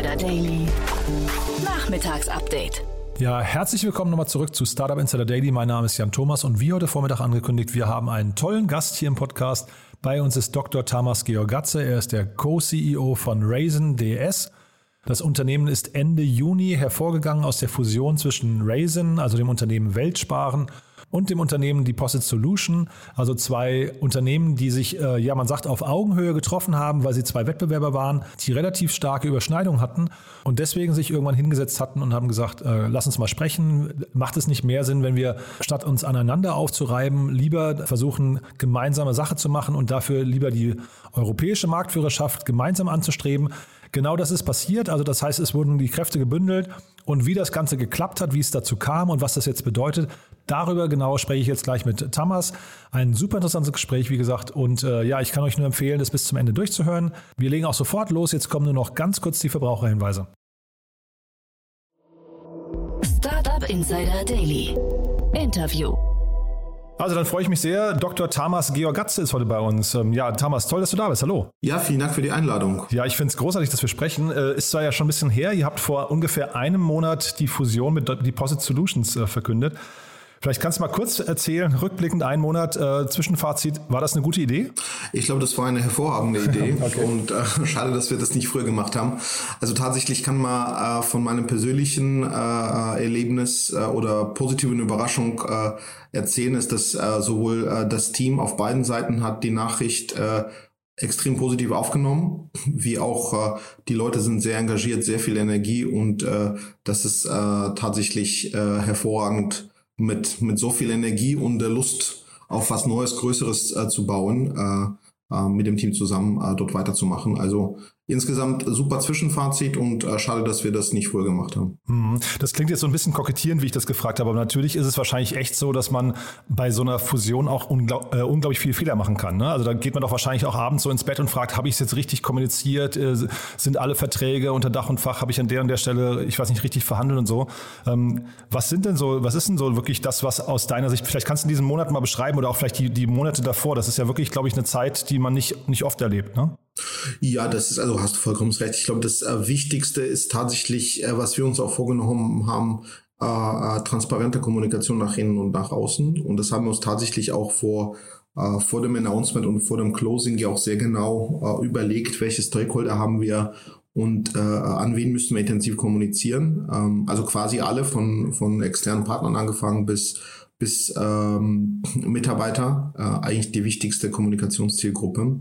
Insider Daily. Nachmittagsupdate. Ja, herzlich willkommen nochmal zurück zu Startup Insider Daily. Mein Name ist Jan Thomas und wie heute Vormittag angekündigt, wir haben einen tollen Gast hier im Podcast. Bei uns ist Dr. Tamas Georgatze. Er ist der Co-CEO von Raisin DS. Das Unternehmen ist Ende Juni hervorgegangen aus der Fusion zwischen Raisin, also dem Unternehmen Weltsparen, und dem Unternehmen Deposit Solution, also zwei Unternehmen, die sich, äh, ja, man sagt, auf Augenhöhe getroffen haben, weil sie zwei Wettbewerber waren, die relativ starke Überschneidungen hatten und deswegen sich irgendwann hingesetzt hatten und haben gesagt, äh, lass uns mal sprechen. Macht es nicht mehr Sinn, wenn wir statt uns aneinander aufzureiben, lieber versuchen, gemeinsame Sache zu machen und dafür lieber die europäische Marktführerschaft gemeinsam anzustreben? Genau das ist passiert. Also das heißt, es wurden die Kräfte gebündelt und wie das Ganze geklappt hat, wie es dazu kam und was das jetzt bedeutet, darüber genau spreche ich jetzt gleich mit Thomas. Ein super interessantes Gespräch, wie gesagt. Und äh, ja, ich kann euch nur empfehlen, das bis zum Ende durchzuhören. Wir legen auch sofort los. Jetzt kommen nur noch ganz kurz die Verbraucherhinweise. Startup Insider Daily. Interview. Also dann freue ich mich sehr. Dr. Tamas Georgatze ist heute bei uns. Ähm, ja, Tamas, toll, dass du da bist. Hallo. Ja, vielen Dank für die Einladung. Ja, ich finde es großartig, dass wir sprechen. Äh, ist zwar ja schon ein bisschen her. Ihr habt vor ungefähr einem Monat die Fusion mit Deposit Solutions äh, verkündet. Vielleicht kannst du mal kurz erzählen, rückblickend einen Monat äh, Zwischenfazit, war das eine gute Idee? Ich glaube, das war eine hervorragende Idee okay. und äh, schade, dass wir das nicht früher gemacht haben. Also tatsächlich kann man äh, von meinem persönlichen äh, Erlebnis äh, oder positiven Überraschung äh, erzählen, ist, dass äh, sowohl äh, das Team auf beiden Seiten hat die Nachricht äh, extrem positiv aufgenommen, wie auch äh, die Leute sind sehr engagiert, sehr viel Energie und äh, das ist äh, tatsächlich äh, hervorragend mit, mit so viel Energie und der Lust auf was Neues, Größeres äh, zu bauen, äh, äh, mit dem Team zusammen äh, dort weiterzumachen. Also insgesamt super Zwischenfazit und äh, schade, dass wir das nicht früher gemacht haben. Mhm. Das klingt jetzt so ein bisschen kokettierend, wie ich das gefragt habe, aber natürlich ist es wahrscheinlich echt so, dass man bei so einer Fusion auch unglaub, äh, unglaublich viele Fehler machen kann. Ne? Also da geht man doch wahrscheinlich auch abends so ins Bett und fragt, habe ich es jetzt richtig kommuniziert? Äh, sind alle Verträge unter Dach und Fach? Habe ich an der und der Stelle, ich weiß nicht, richtig verhandelt und so? Ähm, was sind denn so, was ist denn so wirklich das, was aus deiner Sicht, vielleicht kannst du diesen Monat mal beschreiben oder auch vielleicht die, die Monate davor. Das ist ja wirklich, glaube ich, eine Zeit, die man nicht, nicht oft erlebt. Ne? Ja, das ist, also hast du vollkommen recht. Ich glaube, das äh, Wichtigste ist tatsächlich, äh, was wir uns auch vorgenommen haben, äh, äh, transparente Kommunikation nach innen und nach außen. Und das haben wir uns tatsächlich auch vor, äh, vor dem Announcement und vor dem Closing ja auch sehr genau äh, überlegt, welche Stakeholder haben wir und äh, an wen müssen wir intensiv kommunizieren. Ähm, also quasi alle von, von externen Partnern angefangen bis bis ähm, Mitarbeiter, äh, eigentlich die wichtigste Kommunikationszielgruppe.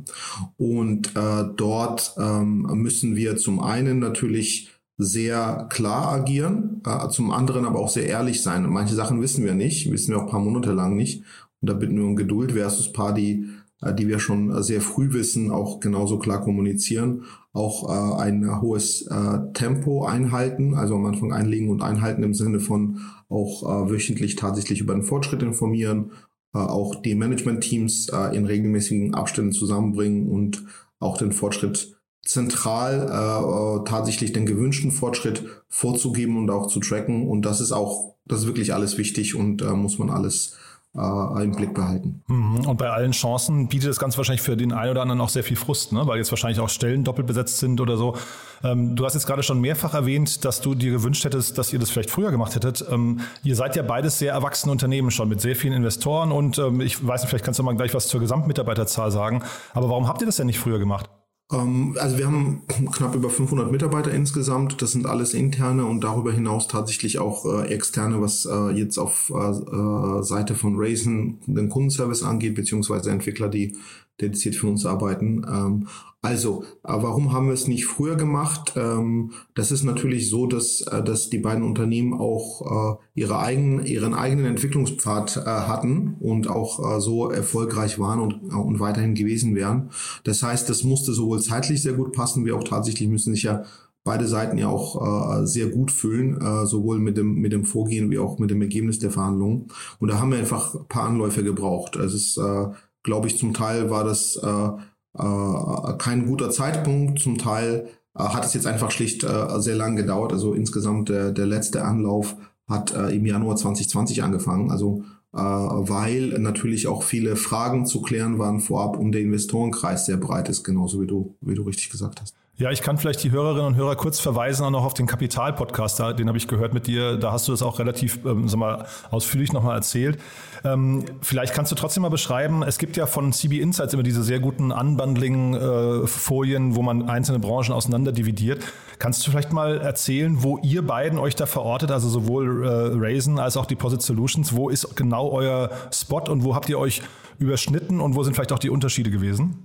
Und äh, dort ähm, müssen wir zum einen natürlich sehr klar agieren, äh, zum anderen aber auch sehr ehrlich sein. Manche Sachen wissen wir nicht, wissen wir auch ein paar Monate lang nicht. Und da bitten wir um Geduld versus paar, die die wir schon sehr früh wissen, auch genauso klar kommunizieren, auch äh, ein hohes äh, Tempo einhalten, also am Anfang einlegen und einhalten im Sinne von auch äh, wöchentlich tatsächlich über den Fortschritt informieren, äh, auch die Management-Teams äh, in regelmäßigen Abständen zusammenbringen und auch den Fortschritt zentral äh, tatsächlich den gewünschten Fortschritt vorzugeben und auch zu tracken. Und das ist auch, das ist wirklich alles wichtig und äh, muss man alles äh, im Blick behalten. Mhm. Und bei allen Chancen bietet das Ganze wahrscheinlich für den einen oder anderen auch sehr viel Frust, ne? weil jetzt wahrscheinlich auch Stellen doppelt besetzt sind oder so. Ähm, du hast jetzt gerade schon mehrfach erwähnt, dass du dir gewünscht hättest, dass ihr das vielleicht früher gemacht hättet. Ähm, ihr seid ja beides sehr erwachsene Unternehmen schon mit sehr vielen Investoren und ähm, ich weiß nicht, vielleicht kannst du mal gleich was zur Gesamtmitarbeiterzahl sagen. Aber warum habt ihr das denn nicht früher gemacht? Ähm, also wir haben knapp über 500 Mitarbeiter insgesamt. Das sind alles interne und darüber hinaus tatsächlich auch äh, externe, was äh, jetzt auf äh, Seite von Raisin den Kundenservice angeht, beziehungsweise Entwickler, die dediziert für uns arbeiten. Ähm, also, äh, warum haben wir es nicht früher gemacht? Ähm, das ist natürlich so, dass, äh, dass die beiden Unternehmen auch äh, ihre eigenen, ihren eigenen Entwicklungspfad äh, hatten und auch äh, so erfolgreich waren und, äh, und weiterhin gewesen wären. Das heißt, das musste sowohl zeitlich sehr gut passen, wie auch tatsächlich müssen sich ja beide Seiten ja auch äh, sehr gut fühlen, äh, sowohl mit dem, mit dem Vorgehen wie auch mit dem Ergebnis der Verhandlungen. Und da haben wir einfach ein paar Anläufe gebraucht. Es ist, äh, glaube ich, zum Teil war das äh, äh, kein guter Zeitpunkt. Zum Teil äh, hat es jetzt einfach schlicht äh, sehr lang gedauert. Also insgesamt der, der letzte Anlauf hat äh, im Januar 2020 angefangen. Also äh, weil natürlich auch viele Fragen zu klären waren vorab und der Investorenkreis sehr breit ist, genauso wie du, wie du richtig gesagt hast. Ja, ich kann vielleicht die Hörerinnen und Hörer kurz verweisen auch noch auf den Kapital-Podcast, den habe ich gehört mit dir. Da hast du das auch relativ ähm, sag mal, ausführlich nochmal erzählt. Ähm, vielleicht kannst du trotzdem mal beschreiben, es gibt ja von CB Insights immer diese sehr guten Unbundling-Folien, äh, wo man einzelne Branchen auseinander dividiert. Kannst du vielleicht mal erzählen, wo ihr beiden euch da verortet, also sowohl äh, Raisin als auch Deposit Solutions, wo ist genau euer Spot und wo habt ihr euch überschnitten und wo sind vielleicht auch die Unterschiede gewesen?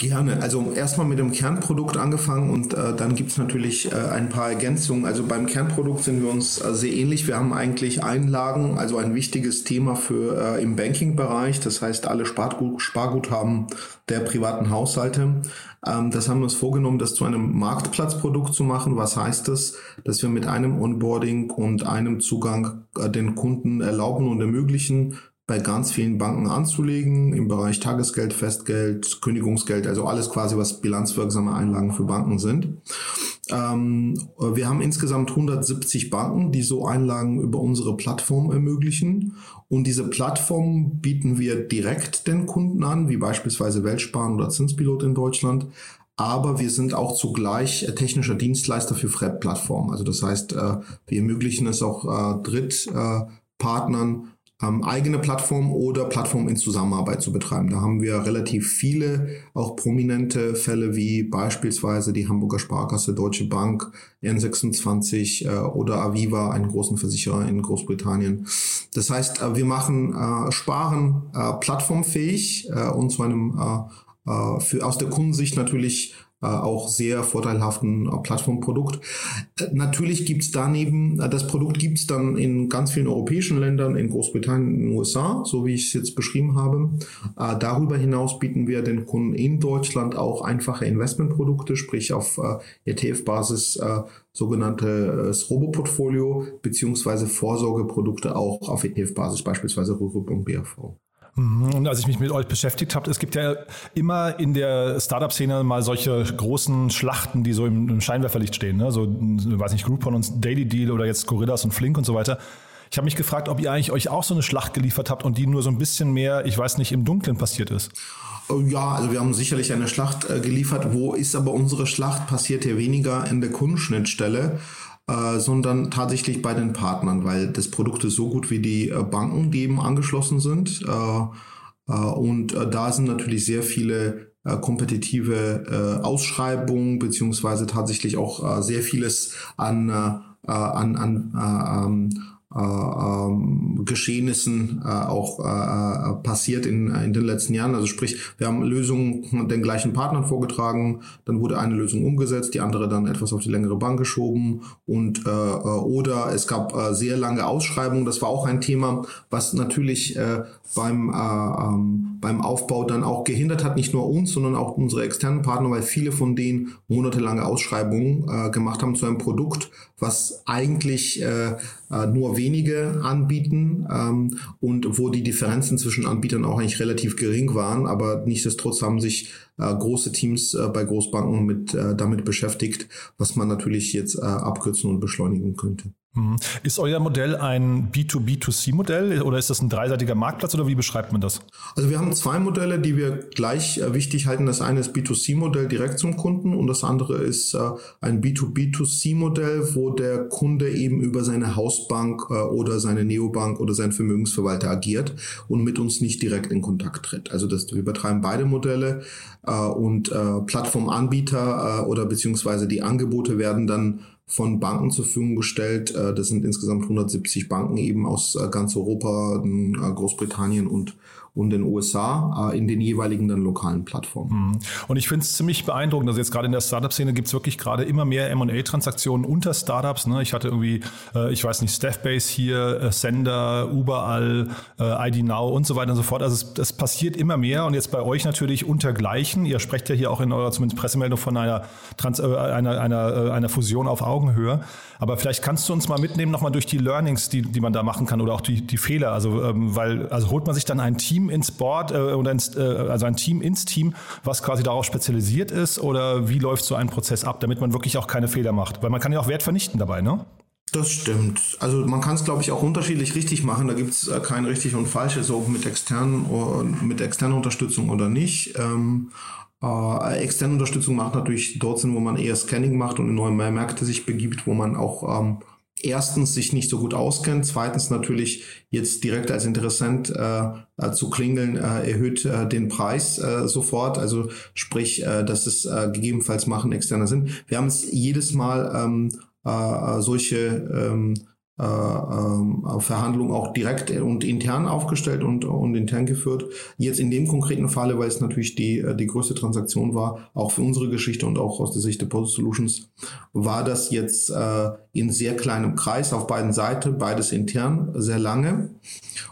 Gerne. Also erstmal mit dem Kernprodukt angefangen und äh, dann gibt's natürlich äh, ein paar Ergänzungen. Also beim Kernprodukt sind wir uns äh, sehr ähnlich. Wir haben eigentlich Einlagen, also ein wichtiges Thema für äh, im Banking-Bereich. Das heißt, alle Spargut Sparguthaben der privaten Haushalte. Ähm, das haben wir uns vorgenommen, das zu einem Marktplatzprodukt zu machen. Was heißt das? Dass wir mit einem Onboarding und einem Zugang äh, den Kunden erlauben und ermöglichen, bei ganz vielen Banken anzulegen, im Bereich Tagesgeld, Festgeld, Kündigungsgeld, also alles quasi, was bilanzwirksame Einlagen für Banken sind. Ähm, wir haben insgesamt 170 Banken, die so Einlagen über unsere Plattform ermöglichen. Und diese Plattform bieten wir direkt den Kunden an, wie beispielsweise Weltsparen oder Zinspilot in Deutschland aber wir sind auch zugleich äh, technischer Dienstleister für FRED-Plattformen. Also das heißt, äh, wir ermöglichen es auch äh, Drittpartnern, ähm, eigene Plattform oder Plattform in Zusammenarbeit zu betreiben. Da haben wir relativ viele, auch prominente Fälle wie beispielsweise die Hamburger Sparkasse, Deutsche Bank, N26 äh, oder Aviva, einen großen Versicherer in Großbritannien. Das heißt, äh, wir machen äh, Sparen äh, plattformfähig äh, und zu einem äh, äh, für aus der Kundensicht natürlich auch sehr vorteilhaften äh, Plattformprodukt. Äh, natürlich gibt's daneben, das Produkt gibt's dann in ganz vielen europäischen Ländern, in Großbritannien, in den USA, so wie ich es jetzt beschrieben habe. Darüber hinaus bieten wir den Kunden in Deutschland auch einfache Investmentprodukte, sprich auf ETF-Basis sogenanntes Robo-Portfolio beziehungsweise Vorsorgeprodukte auch auf ETF-Basis, beispielsweise Rürup und BAV. Mhm. Und als ich mich mit euch beschäftigt habe, es gibt ja immer in der Startup-Szene mal solche großen Schlachten, die so im, im Scheinwerferlicht stehen. Ne? So, weiß nicht, Groupon und Daily Deal oder jetzt Gorillas und Flink und so weiter. Ich habe mich gefragt, ob ihr eigentlich euch auch so eine Schlacht geliefert habt und die nur so ein bisschen mehr, ich weiß nicht, im Dunkeln passiert ist. Oh ja, also wir haben sicherlich eine Schlacht äh, geliefert. Wo ist aber unsere Schlacht? Passiert hier weniger in der Kundenschnittstelle äh, sondern tatsächlich bei den Partnern, weil das Produkt ist so gut wie die äh, Banken, die eben angeschlossen sind. Äh, und da sind natürlich sehr viele kompetitive Ausschreibungen beziehungsweise tatsächlich auch sehr vieles an, an, an ähm, äh, ähm, Geschehnissen äh, auch äh, passiert in, in den letzten Jahren. Also sprich, wir haben Lösungen den gleichen Partnern vorgetragen, dann wurde eine Lösung umgesetzt, die andere dann etwas auf die längere Bank geschoben und äh, oder es gab äh, sehr lange Ausschreibungen. Das war auch ein Thema, was natürlich äh, beim, äh, ähm, beim Aufbau dann auch gehindert hat, nicht nur uns, sondern auch unsere externen Partner, weil viele von denen monatelange Ausschreibungen äh, gemacht haben zu einem Produkt, was eigentlich äh, äh, nur wenige anbieten ähm, und wo die Differenzen zwischen Anbietern auch eigentlich relativ gering waren, aber nichtsdestotrotz haben sich äh, große Teams äh, bei Großbanken mit äh, damit beschäftigt, was man natürlich jetzt äh, abkürzen und beschleunigen könnte. Mhm. Ist euer Modell ein B2B2C-Modell oder ist das ein dreiseitiger Marktplatz oder wie beschreibt man das? Also wir haben zwei Modelle, die wir gleich äh, wichtig halten. Das eine ist B2C-Modell direkt zum Kunden und das andere ist äh, ein B2B2C-Modell, wo der Kunde eben über seine Hausbank äh, oder seine Neobank oder seinen Vermögensverwalter agiert und mit uns nicht direkt in Kontakt tritt. Also das, wir betreiben beide Modelle und Plattformanbieter oder beziehungsweise die Angebote werden dann von Banken zur Verfügung gestellt. Äh, das sind insgesamt 170 Banken eben aus äh, ganz Europa, äh, Großbritannien und und den USA äh, in den jeweiligen dann lokalen Plattformen. Mhm. Und ich finde es ziemlich beeindruckend, also jetzt gerade in der Startup-Szene gibt es wirklich gerade immer mehr M&A-Transaktionen unter Startups. Ne? Ich hatte irgendwie, äh, ich weiß nicht, Staffbase hier, äh, Sender, überall, äh, ID Now und so weiter und so fort. Also es, es passiert immer mehr und jetzt bei euch natürlich untergleichen. Ihr sprecht ja hier auch in eurer zumindest Pressemeldung von einer, Trans äh, einer, einer, äh, einer Fusion auf Augenhöhe. Aber vielleicht kannst du uns mal mitnehmen nochmal durch die Learnings, die, die man da machen kann oder auch die, die Fehler. Also, ähm, weil, also holt man sich dann ein Team ins Board äh, oder ins, äh, also ein Team ins Team, was quasi darauf spezialisiert ist oder wie läuft so ein Prozess ab, damit man wirklich auch keine Fehler macht? Weil man kann ja auch Wert vernichten dabei, ne? Das stimmt. Also man kann es, glaube ich, auch unterschiedlich richtig machen. Da gibt es äh, kein richtig und falsches, so mit externen, mit externer Unterstützung oder nicht. Ähm, Äh, externe Unterstützung macht natürlich dort Sinn, wo man eher Scanning macht und in neue Märkte sich begibt, wo man auch ähm, erstens sich nicht so gut auskennt, zweitens natürlich jetzt direkt als Interessent äh, zu klingeln äh, erhöht äh, den Preis äh, sofort, also sprich, äh, dass es äh, gegebenenfalls machen externer Sinn. Wir haben es jedes Mal ähm, äh, solche ähm, äh, äh, Verhandlungen auch direkt und intern aufgestellt und, und intern geführt. Jetzt in dem konkreten Falle, weil es natürlich die, äh, die größte Transaktion war, auch für unsere Geschichte und auch aus der Sicht der Post Solutions, war das jetzt äh, in sehr kleinem Kreis auf beiden Seiten, beides intern, sehr lange.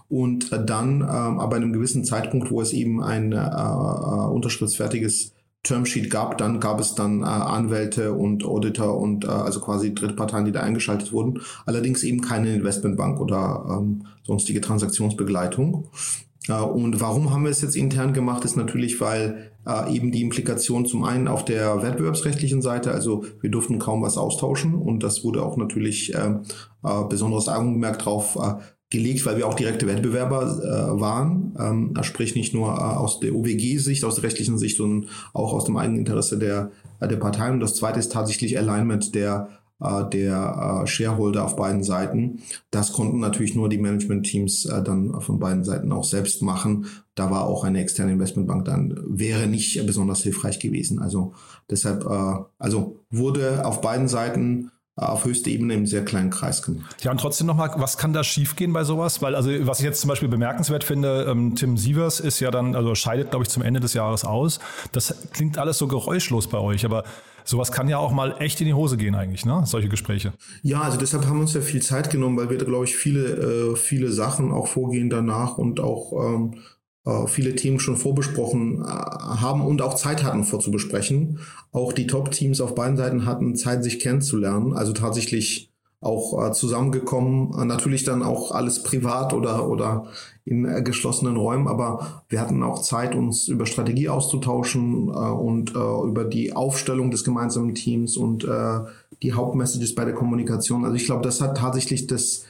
Und dann, äh, aber in einem gewissen Zeitpunkt, wo es eben ein äh, äh unterschriftsfertiges Termsheet gab, dann gab es dann äh, Anwälte und Auditor und äh, also quasi Drittparteien, die da eingeschaltet wurden. Allerdings eben keine Investmentbank oder ähm, sonstige Transaktionsbegleitung. Äh, und warum haben wir es jetzt intern gemacht, ist natürlich, weil äh, eben die Implikation zum einen auf der wettbewerbsrechtlichen Seite, also wir durften kaum was austauschen und das wurde auch natürlich äh, äh, besonderes Augenmerk drauf äh, gelegt, weil wir auch direkte Wettbewerber äh, waren. Ähm, sprich nicht nur äh, aus der OWG-Sicht, aus der rechtlichen Sicht, sondern auch aus dem eigenen Interesse der, äh, der Parteien. Und das zweite ist tatsächlich Alignment der äh, der äh, Shareholder auf beiden Seiten. Das konnten natürlich nur die Management-Teams äh, dann von beiden Seiten auch selbst machen. Da war auch eine externe Investmentbank dann, wäre nicht besonders hilfreich gewesen. Also deshalb, äh, also wurde auf beiden Seiten auf höchster Ebene im sehr kleinen Kreis gemacht. Ja, und trotzdem nochmal, was kann da schiefgehen bei sowas? Weil, also, was ich jetzt zum Beispiel bemerkenswert finde, ähm, Tim Sievers ist ja dann, also scheidet, glaube ich, zum Ende des Jahres aus. Das klingt alles so geräuschlos bei euch, aber sowas kann ja auch mal echt in die Hose gehen eigentlich, ne? Solche Gespräche. Ja, also deshalb haben wir uns ja viel Zeit genommen, weil wir da, glaube ich, viele, äh, viele Sachen auch vorgehen danach und auch ähm, äh, viele Themen schon vorbesprochen äh, haben und auch Zeit hatten vorzubesprechen. Auch die Top-Teams auf beiden Seiten hatten Zeit, sich kennenzulernen. Also tatsächlich auch äh, zusammengekommen. Natürlich dann auch alles privat oder, oder in geschlossenen Räumen, aber wir hatten auch Zeit, uns über Strategie auszutauschen und über die Aufstellung des gemeinsamen Teams und die Hauptmessages bei der Kommunikation. Also ich glaube, das hat tatsächlich das,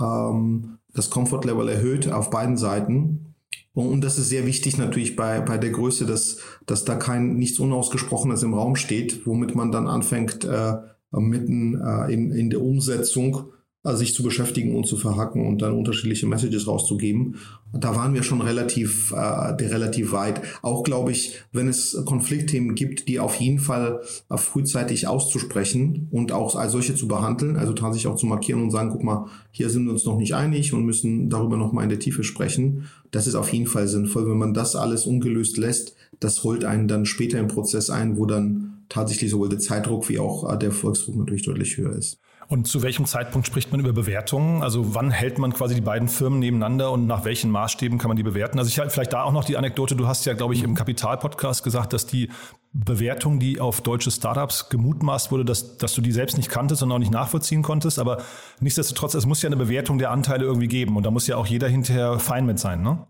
ähm, das Comfort-Level erhöht auf beiden Seiten. Und das ist sehr wichtig natürlich bei, bei der Größe, dass, dass da kein nichts Unausgesprochenes im Raum steht, womit man dann anfängt, äh, mitten äh, in, in der Umsetzung sich zu beschäftigen und zu verhacken und dann unterschiedliche Messages rauszugeben. Da waren wir schon relativ, äh, relativ weit. Auch glaube ich, wenn es Konfliktthemen gibt, die auf jeden Fall äh, frühzeitig auszusprechen und auch als solche zu behandeln, also tatsächlich auch zu markieren und sagen, guck mal, hier sind wir uns noch nicht einig und müssen darüber noch mal in der Tiefe sprechen. Das ist auf jeden Fall sinnvoll. Wenn man das alles ungelöst lässt, das holt einen dann später im Prozess ein, wo dann tatsächlich sowohl der Zeitdruck wie auch äh, der Erfolgsdruck natürlich deutlich höher ist. Und zu welchem Zeitpunkt spricht man über Bewertungen? Also wann hält man quasi die beiden Firmen nebeneinander und nach welchen Maßstäben kann man die bewerten? Also ich halt vielleicht da auch noch die Anekdote, du hast ja, glaube ich, im Kapital-Podcast gesagt, dass die Bewertung, die auf deutsche Startups gemutmaßt wurde, dass, dass du die selbst nicht kanntest und auch nicht nachvollziehen konntest. Aber nichtsdestotrotz, es muss ja eine Bewertung der Anteile irgendwie geben und da muss ja auch jeder hinterher fein mit sein, ne?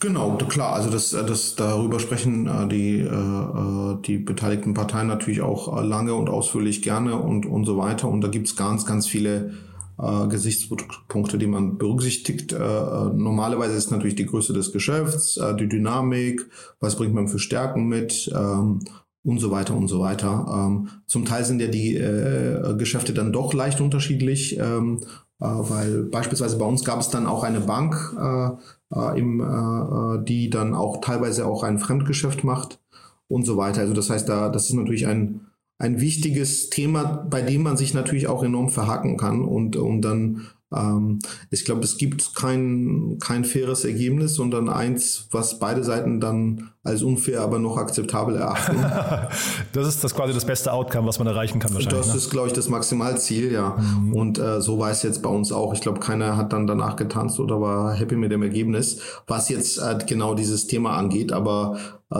Genau, klar. Also das, das darüber sprechen äh, die äh, die beteiligten Parteien natürlich auch äh, lange und ausführlich gerne und und so weiter. Und da gibt's ganz ganz viele äh, Gesichtspunkte, die man berücksichtigt. Äh, normalerweise ist natürlich die Größe des Geschäfts, äh, die Dynamik, was bringt man für Stärken mit. Ähm, und so weiter und so weiter. Ähm, zum Teil sind ja die äh, Geschäfte dann doch leicht unterschiedlich, ähm, äh, weil beispielsweise bei uns gab es dann auch eine Bank, äh, äh, im, äh, äh, die dann auch teilweise auch ein Fremdgeschäft macht und so weiter. Also das heißt, da das ist natürlich ein ein wichtiges Thema, bei dem man sich natürlich auch enorm verhaken kann und um dann ähm, ich glaube, es gibt kein, kein faires Ergebnis, sondern eins, was beide Seiten dann als unfair, aber noch akzeptabel erachten. das ist das quasi das beste Outcome, was man erreichen kann wahrscheinlich. Das ne? ist, glaube ich, das Maximalziel, ja. Mhm. Und äh, so war es jetzt bei uns auch. Ich glaube, keiner hat dann danach getanzt oder war happy mit dem Ergebnis, was jetzt äh, genau dieses Thema angeht. Aber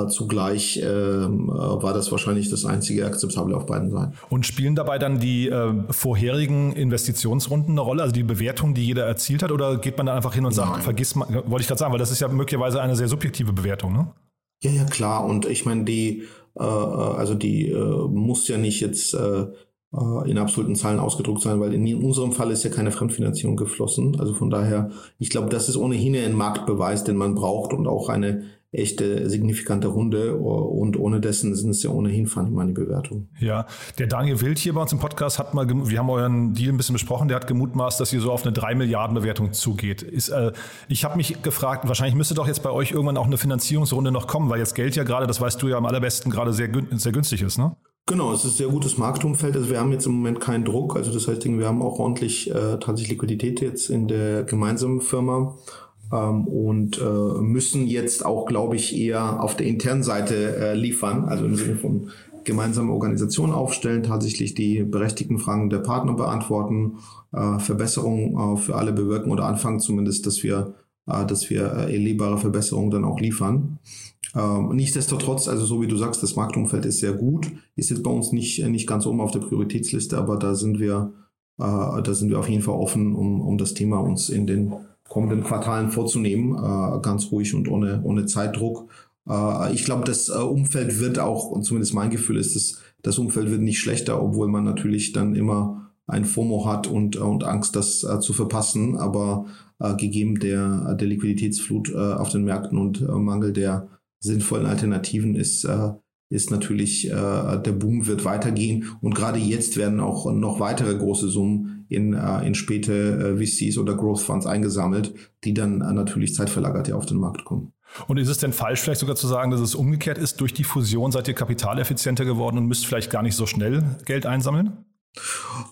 zugleich ähm, äh, war das wahrscheinlich das einzige Akzeptable auf beiden Seiten. Und spielen dabei dann die äh, vorherigen Investitionsrunden eine Rolle, also die Bewertung, die jeder erzielt hat, oder geht man dann einfach hin und sagt, Nein. vergiss mal, wollte ich gerade sagen, weil das ist ja möglicherweise eine sehr subjektive Bewertung, ne? Ja, ja, klar. Und ich meine, die, äh, äh, also die äh, muss ja nicht jetzt äh, äh, in absoluten Zahlen ausgedruckt sein, weil in unserem Fall ist ja keine Fremdfinanzierung geflossen. Also von daher, ich glaube, das ist ohnehin ein Marktbeweis, den man braucht und auch eine echte signifikante Runde und ohne dessen sind es ja ohnehin Funny Money Bewertungen. Ja, der Daniel Wild hier bei uns im Podcast hat mal, wir haben euren Deal ein bisschen besprochen, der hat gemutmaßt, dass ihr so auf eine 3 Milliarden Bewertung zugeht. Ist, äh, ich habe mich gefragt, wahrscheinlich müsste doch jetzt bei euch irgendwann auch eine Finanzierungsrunde noch kommen, weil jetzt Geld ja gerade, das weißt du ja am allerbesten, gerade sehr, sehr günstig ist, ne? Genau, es ist ein sehr gutes Marktumfeld. Also wir haben jetzt im Moment keinen Druck. Also das heißt, wir haben auch ordentlich äh, tatsächlich Liquidität jetzt in der gemeinsamen Firma und äh, müssen jetzt auch, glaube ich, eher auf der internen Seite äh, liefern, also im Sinne von gemeinsame Organisation aufstellen, tatsächlich die berechtigten Fragen der Partner beantworten, äh, Verbesserungen äh, für alle bewirken oder anfangen zumindest, dass wir, äh, dass wir äh, erlebbare Verbesserungen dann auch liefern. Ähm, nichtsdestotrotz, also so wie du sagst, das Marktumfeld ist sehr gut, ist jetzt bei uns nicht, nicht ganz oben auf der Prioritätsliste, aber da sind wir, äh, da sind wir auf jeden Fall offen, um, um das Thema uns in den kommenden Quartalen vorzunehmen, äh, ganz ruhig und ohne, ohne Zeitdruck. Äh, ich glaube, das äh, Umfeld wird auch, und zumindest mein Gefühl ist, dass das Umfeld wird nicht schlechter, obwohl man natürlich dann immer ein FOMO hat und, und Angst, das äh, zu verpassen. Aber äh, gegeben der, der Liquiditätsflut äh, auf den Märkten und äh, Mangel der sinnvollen Alternativen ist, äh, ist natürlich, äh, der Boom wird weitergehen. Und gerade jetzt werden auch noch weitere große Summen in, äh, in späte äh, VCs oder Growth Funds eingesammelt, die dann äh, natürlich zeitverlagert ja auf den Markt kommen. Und ist es denn falsch, vielleicht sogar zu sagen, dass es umgekehrt ist? Durch die Fusion seid ihr kapitaleffizienter geworden und müsst vielleicht gar nicht so schnell Geld einsammeln?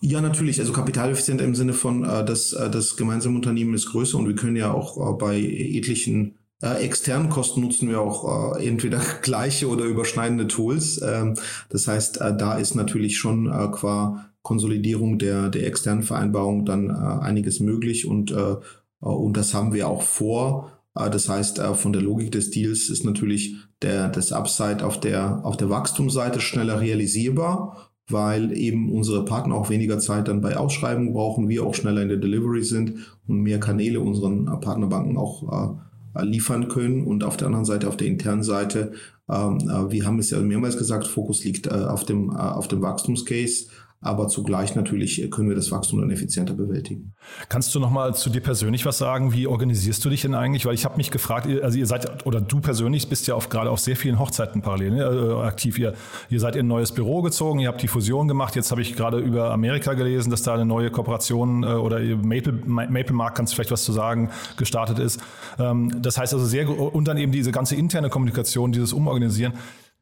Ja, natürlich. Also kapitaleffizient im Sinne von, äh, dass äh, das gemeinsame Unternehmen ist größer und wir können ja auch äh, bei etlichen äh, externen Kosten nutzen wir auch äh, entweder gleiche oder überschneidende Tools. Ähm, das heißt, äh, da ist natürlich schon äh, qua Konsolidierung der, der externen Vereinbarung dann äh, einiges möglich und, äh, und das haben wir auch vor. Äh, das heißt, äh, von der Logik des Deals ist natürlich der, das Upside auf der, auf der Wachstumsseite schneller realisierbar, weil eben unsere Partner auch weniger Zeit dann bei Ausschreibungen brauchen, wir auch schneller in der Delivery sind und mehr Kanäle unseren Partnerbanken auch äh, liefern können. Und auf der anderen Seite, auf der internen Seite, ähm, äh, wir haben es ja mehrmals gesagt, Fokus liegt äh, auf dem, auf dem Wachstumscase aber zugleich natürlich können wir das Wachstum dann effizienter bewältigen. Kannst du noch mal zu dir persönlich was sagen? Wie organisierst du dich denn eigentlich? Weil ich habe mich gefragt, also ihr seid oder du persönlich bist ja auf, gerade auf sehr vielen Hochzeiten parallel ne, äh, aktiv. Ihr, ihr seid in ein neues Büro gezogen, ihr habt die Fusion gemacht. Jetzt habe ich gerade über Amerika gelesen, dass da eine neue Kooperation äh, oder Maple, Maple Mark, kannst du vielleicht was zu sagen, gestartet ist. Ähm, das heißt also sehr und dann eben diese ganze interne Kommunikation, dieses Umorganisieren.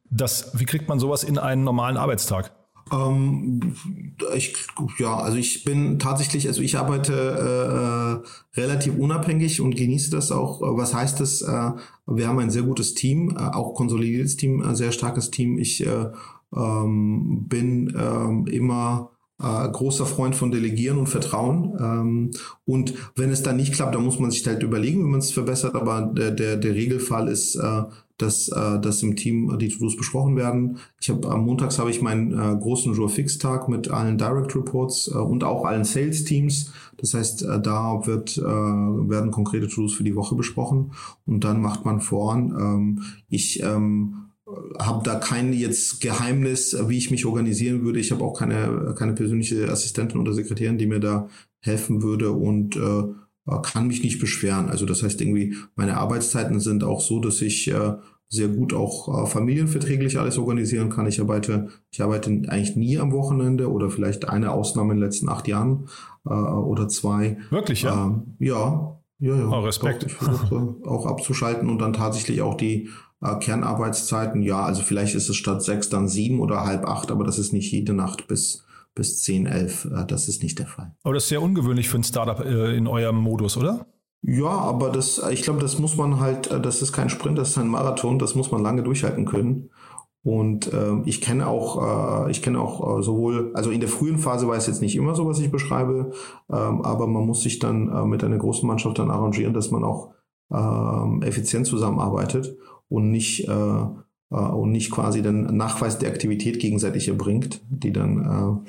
Das, wie kriegt man sowas in einen normalen Arbeitstag? Ähm, ich, ja, also ich bin tatsächlich, also ich arbeite äh, relativ unabhängig und genieße das auch. Was heißt das? Äh, wir haben ein sehr gutes Team, äh, auch konsolidiertes Team, ein sehr starkes Team. Ich äh, ähm, bin ähm, immer äh, großer Freund von Delegieren und Vertrauen. Ähm, und wenn es dann nicht klappt, dann muss man sich halt überlegen, wie man es verbessert. Aber der, der, der Regelfall ist, äh, dass, äh, dass im Team die To-Dos besprochen werden. Ich habe am Montags habe ich meinen äh, großen Jour Fix Tag mit allen Direct Reports äh, und auch allen Sales Teams. Das heißt, äh, da wird äh, werden konkrete To-Dos für die Woche besprochen und dann macht man voran. Ähm, ich ähm, habe da kein jetzt Geheimnis, wie ich mich organisieren würde. Ich habe auch keine keine persönliche Assistentin oder Sekretärin, die mir da helfen würde und äh, kann mich nicht beschweren. Also das heißt irgendwie, meine Arbeitszeiten sind auch so, dass ich äh, sehr gut auch äh, familienverträglich alles organisieren kann. Ich arbeite, ich arbeite eigentlich nie am Wochenende oder vielleicht eine Ausnahme in den letzten acht Jahren äh, oder zwei. Wirklich, ja? Ähm, ja, ja, ja. Oh, Respekt. Doch, versuche auch abzuschalten und dann tatsächlich auch die äh, Kernarbeitszeiten. Ja, also vielleicht ist es statt sechs dann sieben oder halb acht, aber das ist nicht jede Nacht bis bis 10, 11. Äh, das ist nicht der Fall. Aber das ist sehr ungewöhnlich für ein Startup äh, in eurem Modus, oder? Ja, aber das, ich glaube, das muss man halt, äh, das ist kein Sprint, das ist ein Marathon, das muss man lange durchhalten können. Und äh, ich kenne auch, äh, ich kenne auch äh, sowohl, also in der frühen Phase war es jetzt nicht immer so, was ich beschreibe, ähm, aber man muss sich dann äh, mit einer großen Mannschaft dann arrangieren, dass man auch ähm, effizient zusammenarbeitet und nicht äh, äh, und nicht quasi den Nachweis der Aktivität gegenseitig erbringt, die dann,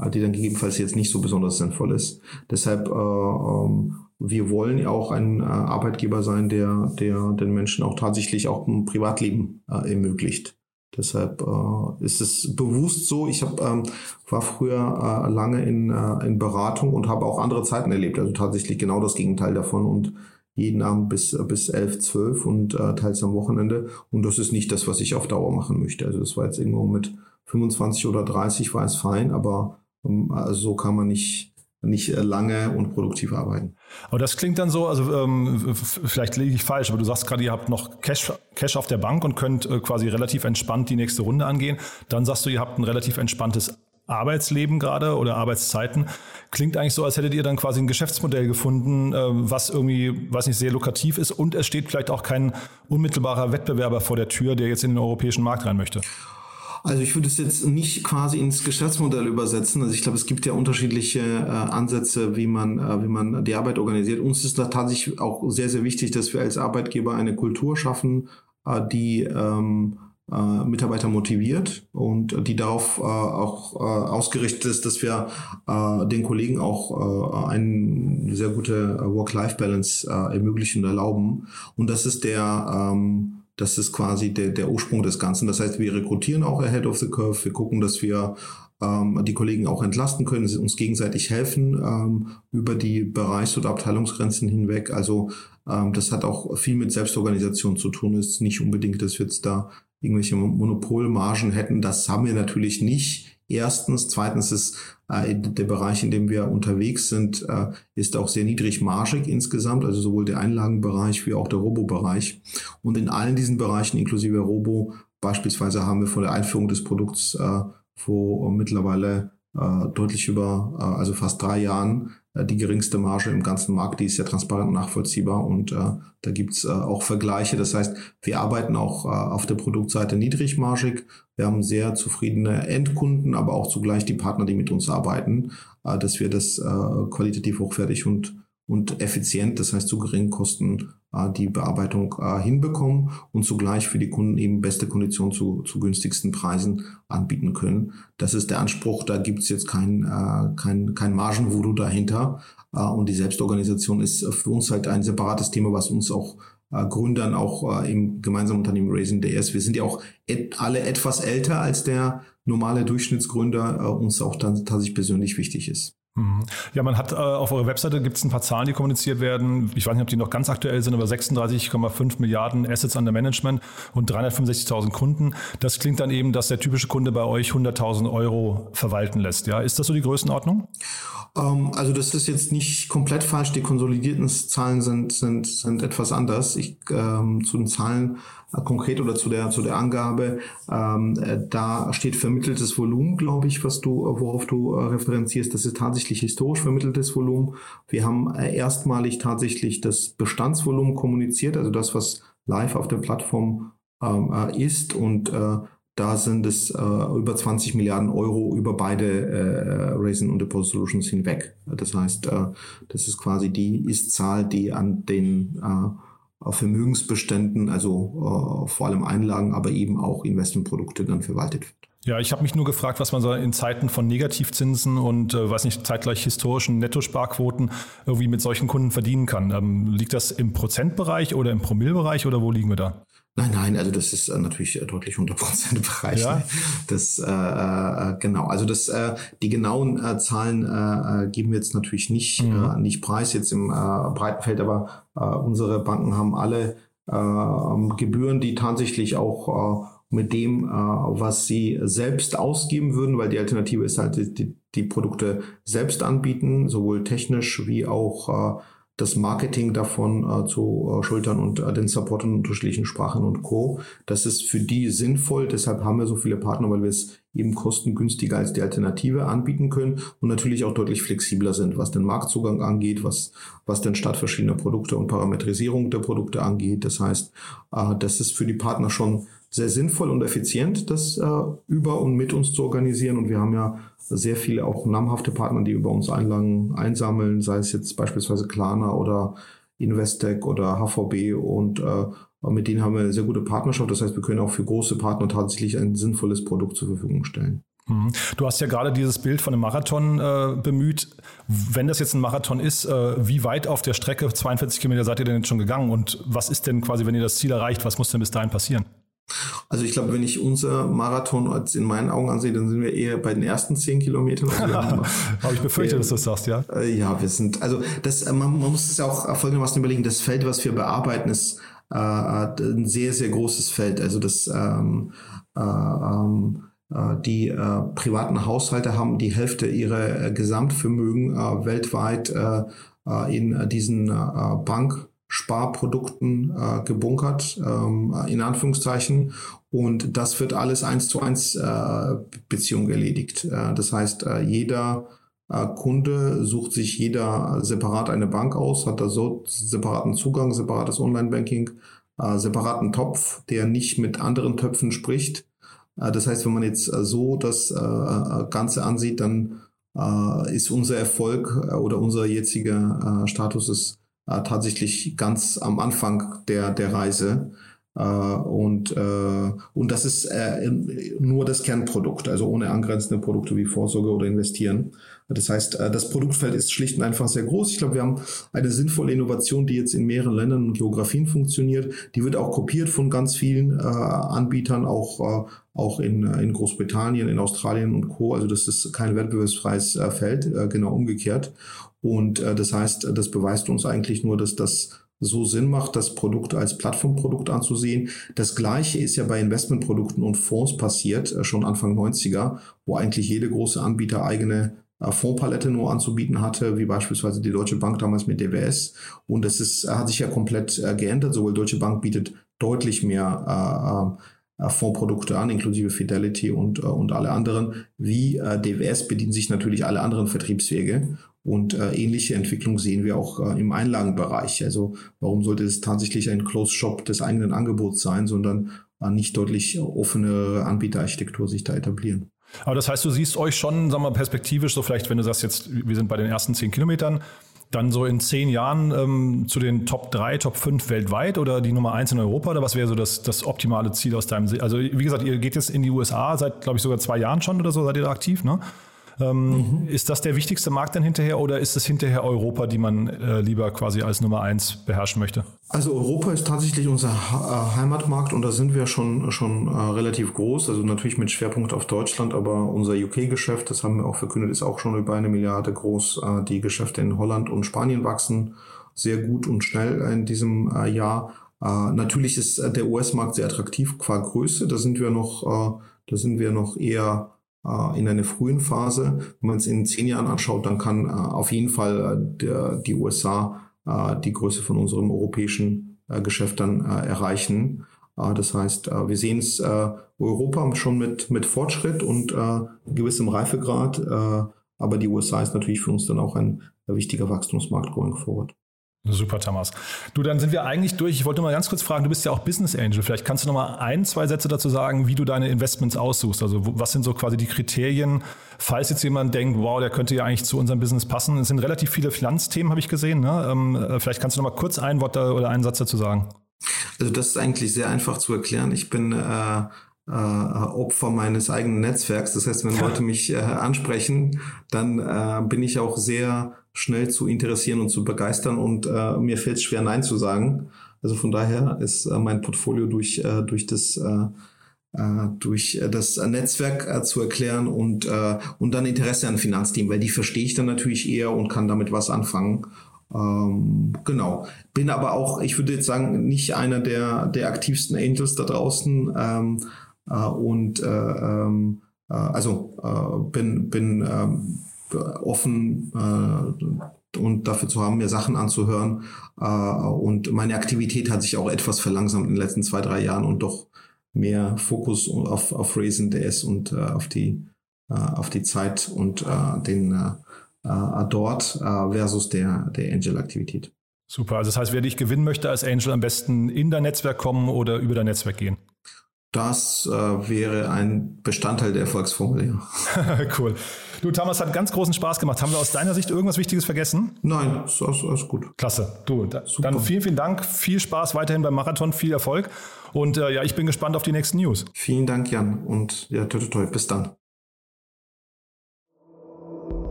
äh, die dann gegebenenfalls jetzt nicht so besonders sinnvoll ist. Deshalb, äh, ähm, wir wollen ja auch ein äh, Arbeitgeber sein, der, der den Menschen auch tatsächlich auch ein Privatleben äh, ermöglicht. Deshalb äh, ist es bewusst so. Ich hab, ähm, war früher äh, lange in, äh, in Beratung und habe auch andere Zeiten erlebt. Also tatsächlich genau das Gegenteil davon und jeden Abend bis, bis 11, 12 und äh, teils am Wochenende. Und das ist nicht das, was ich auf Dauer machen möchte. Also das war jetzt irgendwo mit 25 oder 30 war es fein, aber ähm, also so kann man nicht nicht äh, lange und produktiv arbeiten. Aber das klingt dann so, also ähm, vielleicht liege ich falsch, aber du sagst gerade, ihr habt noch Cash, Cash auf der Bank und könnt äh, quasi relativ entspannt die nächste Runde angehen. Dann sagst du, ihr habt ein relativ entspanntes Arbeitsleben gerade oder Arbeitszeiten. Klingt eigentlich so, als hättet ihr dann quasi ein Geschäftsmodell gefunden, äh, was irgendwie, weiß nicht, sehr lukrativ ist und es steht vielleicht auch kein unmittelbarer Wettbewerber vor der Tür, der jetzt in den europäischen Markt rein möchte. Also ich würde es jetzt nicht quasi ins Geschäftsmodell übersetzen. Also ich glaube, es gibt ja unterschiedliche äh, Ansätze, wie man, äh, wie man die Arbeit organisiert. Uns ist da tatsächlich auch sehr, sehr wichtig, dass wir als Arbeitgeber eine Kultur schaffen, äh, die ähm, äh, Mitarbeiter motiviert und die darauf äh, auch äh, ausgerichtet ist, dass wir äh, den Kollegen auch äh, eine sehr gute Work-Life-Balance äh, ermöglichen und erlauben. Und das ist der ähm, das ist quasi der, der Ursprung des Ganzen. Das heißt, wir rekrutieren auch ahead of the curve. Wir gucken, dass wir ähm, die Kollegen auch entlasten können, uns gegenseitig helfen ähm, über die Bereichs- oder Abteilungsgrenzen hinweg. Also ähm, das hat auch viel mit Selbstorganisation zu tun. Es ist nicht unbedingt, dass wir jetzt da irgendwelche Monopolmargen hätten. Das haben wir natürlich nicht. Erstens, zweitens ist äh, der Bereich, in dem wir unterwegs sind, äh, ist auch sehr niedrigmargig insgesamt, also sowohl der Einlagenbereich wie auch der Robo-Bereich. Und in allen diesen Bereichen, inklusive Robo, beispielsweise haben wir vor der Einführung des Produkts äh, vor mittlerweile äh, deutlich über, äh, also fast drei Jahren, die geringste Marge im ganzen Markt. Die ist ja transparent nachvollziehbar und äh, da gibt's äh, auch Vergleiche. Das heißt, wir arbeiten auch äh, auf der Produktseite niedrigmargig. Wir haben sehr zufriedene Endkunden, aber auch zugleich die Partner, die mit uns arbeiten, äh, dass wir das äh, qualitativ hochwertig und und effizient, das heißt zu geringen Kosten, die Bearbeitung äh, hinbekommen und zugleich für die Kunden eben beste Konditionen zu, zu günstigsten Preisen anbieten können. Das ist der Anspruch, da gibt es jetzt kein, äh, kein, kein Margenvoodoo dahinter. Und die Selbstorganisation ist für uns halt ein separates Thema, was uns auch Gründern auch im gemeinsamen Unternehmen Raising DS. Wir sind ja auch alle etwas älter als der normale Durchschnittsgründer, uns auch dann tatsächlich persönlich wichtig ist. Mhm. Ja, man hat äh, auf eurer Webseite gibt es ein paar Zahlen, die kommuniziert werden. Ich weiß nicht, ob die noch ganz aktuell sind, aber 36,5 Milliarden Assets under Management und 365.000 Kunden. Das klingt dann eben, dass der typische Kunde bei euch 100.000 Euro verwalten lässt. Ja, ist das so die Größenordnung? Ähm, also das ist jetzt nicht komplett falsch. Die konsolidierten Zahlen sind sind sind etwas anders. Ich ähm, zu den Zahlen äh, konkret oder zu der zu der Angabe. Ähm, äh, da steht vermitteltes Volumen, glaube ich, was du worauf du äh, referenzierst. Das ist tatsächlich historisch vermitteltes Volumen. Wir haben äh, erstmalig tatsächlich das Bestandsvolumen kommuniziert, also das, was live auf der Plattform ähm, äh, ist und äh, da sind es äh, über 20 Milliarden Euro über beide äh, Raisin und Deposit Solutions hinweg. Das heißt, äh, das ist quasi die Ist-Zahl, die an den äh, Vermögensbeständen, also vor allem Einlagen, aber eben auch Investmentprodukte dann verwaltet wird. Ja, ich habe mich nur gefragt, was man so in Zeiten von Negativzinsen und äh, weiß nicht, zeitgleich historischen Nettosparquoten irgendwie mit solchen Kunden verdienen kann. Ähm, liegt das im Prozentbereich oder im Promillbereich oder wo liegen wir da? Nein, nein, also das ist äh, natürlich äh, deutlich unter Prozentbereich. Ja. Ne? Das äh, äh, genau. Also das äh, die genauen äh, Zahlen äh, geben wir jetzt natürlich nicht mhm. äh, nicht preis jetzt im äh, breiten Feld, aber äh, unsere Banken haben alle äh, Gebühren, die tatsächlich auch äh, mit dem, äh, was sie selbst ausgeben würden, weil die Alternative ist halt die, die Produkte selbst anbieten, sowohl technisch wie auch äh, das Marketing davon äh, zu äh, schultern und äh, den Support in unterschiedlichen Sprachen und Co. Das ist für die sinnvoll, deshalb haben wir so viele Partner, weil wir es eben kostengünstiger als die Alternative anbieten können und natürlich auch deutlich flexibler sind, was den Marktzugang angeht, was, was den Start verschiedener Produkte und Parametrisierung der Produkte angeht. Das heißt, äh, das ist für die Partner schon sehr sinnvoll und effizient, das äh, über und mit uns zu organisieren. Und wir haben ja sehr viele auch namhafte Partner, die über uns Einlagen einsammeln, sei es jetzt beispielsweise Klarna oder Investec oder HVB und äh, mit denen haben wir eine sehr gute Partnerschaft. Das heißt, wir können auch für große Partner tatsächlich ein sinnvolles Produkt zur Verfügung stellen. Mhm. Du hast ja gerade dieses Bild von einem Marathon äh, bemüht. Wenn das jetzt ein Marathon ist, äh, wie weit auf der Strecke, 42 Kilometer, seid ihr denn jetzt schon gegangen? Und was ist denn quasi, wenn ihr das Ziel erreicht, was muss denn bis dahin passieren? Also ich glaube, wenn ich unser Marathon als in meinen Augen ansehe, dann sind wir eher bei den ersten zehn Kilometern. Also Habe ich befürchtet, dass du das sagst, ja? Äh, ja, wir sind, also das, äh, man, man muss es ja auch folgendermaßen überlegen, das Feld, was wir bearbeiten, ist äh, ein sehr, sehr großes Feld. Also das ähm, äh, ähm, äh, die äh, privaten Haushalte haben die Hälfte ihrer äh, Gesamtvermögen äh, weltweit äh, in diesen Bank Sparprodukten äh, gebunkert, ähm, in Anführungszeichen. Und das wird alles eins zu eins äh, Beziehung erledigt. Äh, das heißt, äh, jeder äh, Kunde sucht sich jeder separat eine Bank aus, hat da so separaten Zugang, separates Online-Banking, äh, separaten Topf, der nicht mit anderen Töpfen spricht. Äh, das heißt, wenn man jetzt äh, so das äh, Ganze ansieht, dann äh, ist unser Erfolg oder unser jetziger äh, Status ist äh, tatsächlich ganz am Anfang der, der Reise. Äh, und, äh, und das ist äh, nur das Kernprodukt, also ohne angrenzende Produkte wie Vorsorge oder Investieren. Das heißt, äh, das Produktfeld ist schlicht und einfach sehr groß. Ich glaube, wir haben eine sinnvolle Innovation, die jetzt in mehreren Ländern und Geografien funktioniert. Die wird auch kopiert von ganz vielen äh, Anbietern, auch, auch in, in Großbritannien, in Australien und Co. Also das ist kein wettbewerbsfreies Feld, genau umgekehrt. Und äh, das heißt, das beweist uns eigentlich nur, dass das so Sinn macht, das Produkt als Plattformprodukt anzusehen. Das gleiche ist ja bei Investmentprodukten und Fonds passiert, äh, schon Anfang 90er, wo eigentlich jede große Anbieter eigene äh, Fondspalette nur anzubieten hatte, wie beispielsweise die Deutsche Bank damals mit DWS. Und das ist, hat sich ja komplett äh, geändert. Sowohl Deutsche Bank bietet deutlich mehr Fondsprodukte an, inklusive Fidelity und, und alle anderen. Wie DWS bedienen sich natürlich alle anderen Vertriebswege. Und äh, ähnliche Entwicklung sehen wir auch äh, im Einlagenbereich. Also warum sollte es tatsächlich ein Closed Shop des eigenen Angebots sein, sondern äh, nicht deutlich offene Anbieterarchitektur sich da etablieren? Aber das heißt, du siehst euch schon, sagen wir mal, perspektivisch, so vielleicht, wenn du sagst, jetzt, wir sind bei den ersten zehn Kilometern, dann so in zehn Jahren ähm, zu den Top 3, Top 5 weltweit oder die Nummer 1 in Europa? Oder was wäre so das, das optimale Ziel aus deinem Sicht? Also, wie gesagt, ihr geht jetzt in die USA seit, glaube ich, sogar zwei Jahren schon oder so, seid ihr da aktiv, ne? Ähm, mhm. Ist das der wichtigste Markt dann hinterher oder ist es hinterher Europa, die man äh, lieber quasi als Nummer eins beherrschen möchte? Also Europa ist tatsächlich unser ha äh, Heimatmarkt und da sind wir schon, schon äh, relativ groß, also natürlich mit Schwerpunkt auf Deutschland, aber unser UK-Geschäft, das haben wir auch verkündet, ist auch schon über eine Milliarde groß. Äh, die Geschäfte in Holland und Spanien wachsen sehr gut und schnell in diesem äh, Jahr. Äh, natürlich ist der US-Markt sehr attraktiv qua Größe, da sind wir noch, da sind wir noch eher äh, in einer frühen Phase. Wenn man es in zehn Jahren anschaut, dann kann äh, auf jeden Fall äh, der, die USA die Größe von unserem europäischen Geschäft dann erreichen. Das heißt, wir sehen es Europa schon mit, mit Fortschritt und gewissem Reifegrad, aber die USA ist natürlich für uns dann auch ein wichtiger Wachstumsmarkt going forward. Super, Thomas. Du, dann sind wir eigentlich durch. Ich wollte nur mal ganz kurz fragen, du bist ja auch Business Angel. Vielleicht kannst du noch mal ein, zwei Sätze dazu sagen, wie du deine Investments aussuchst. Also was sind so quasi die Kriterien, falls jetzt jemand denkt, wow, der könnte ja eigentlich zu unserem Business passen. Es sind relativ viele Finanzthemen, habe ich gesehen. Ne? Ähm, äh, vielleicht kannst du noch mal kurz ein Wort da, oder einen Satz dazu sagen. Also das ist eigentlich sehr einfach zu erklären. Ich bin äh, äh, Opfer meines eigenen Netzwerks. Das heißt, wenn Leute mich äh, ansprechen, dann äh, bin ich auch sehr schnell zu interessieren und zu begeistern und äh, mir fällt es schwer, Nein zu sagen. Also von daher ist äh, mein Portfolio durch, äh, durch das äh, äh durch das Netzwerk äh, zu erklären und, äh, und dann Interesse an Finanzteam, weil die verstehe ich dann natürlich eher und kann damit was anfangen. Ähm, genau. Bin aber auch, ich würde jetzt sagen, nicht einer der, der aktivsten Angels da draußen. Ähm, äh, und äh, ähm, äh, also äh, bin, bin ähm, offen äh, und dafür zu haben, mir Sachen anzuhören. Äh, und meine Aktivität hat sich auch etwas verlangsamt in den letzten zwei, drei Jahren und doch mehr Fokus auf, auf Raisin DS und äh, auf die äh, auf die Zeit und äh, den äh, äh dort äh, versus der der Angel-Aktivität. Super. Also das heißt, wer dich gewinnen möchte als Angel, am besten in dein Netzwerk kommen oder über dein Netzwerk gehen. Das äh, wäre ein Bestandteil der Erfolgsformel, ja. cool. Du, Thomas, hat ganz großen Spaß gemacht. Haben wir aus deiner Sicht irgendwas Wichtiges vergessen? Nein, ist alles, alles gut. Klasse. Du, da, dann vielen, vielen Dank. Viel Spaß weiterhin beim Marathon. Viel Erfolg. Und äh, ja, ich bin gespannt auf die nächsten News. Vielen Dank, Jan. Und ja, toi, toi, toi. Bis dann.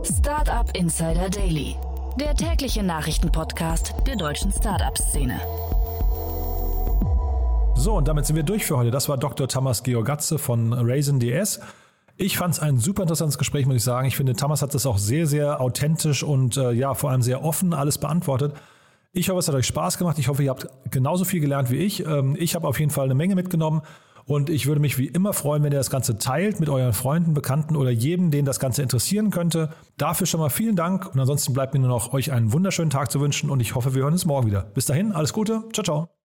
Startup Insider Daily. Der tägliche Nachrichtenpodcast der deutschen Startup-Szene. So, und damit sind wir durch für heute. Das war Dr. Thomas Georgatze von Raisin DS. Ich fand es ein super interessantes Gespräch, muss ich sagen. Ich finde, Thomas hat das auch sehr, sehr authentisch und äh, ja, vor allem sehr offen alles beantwortet. Ich hoffe, es hat euch Spaß gemacht. Ich hoffe, ihr habt genauso viel gelernt wie ich. Ähm, ich habe auf jeden Fall eine Menge mitgenommen. Und ich würde mich wie immer freuen, wenn ihr das Ganze teilt mit euren Freunden, Bekannten oder jedem, den das Ganze interessieren könnte. Dafür schon mal vielen Dank. Und ansonsten bleibt mir nur noch euch einen wunderschönen Tag zu wünschen und ich hoffe, wir hören uns morgen wieder. Bis dahin, alles Gute. Ciao, ciao.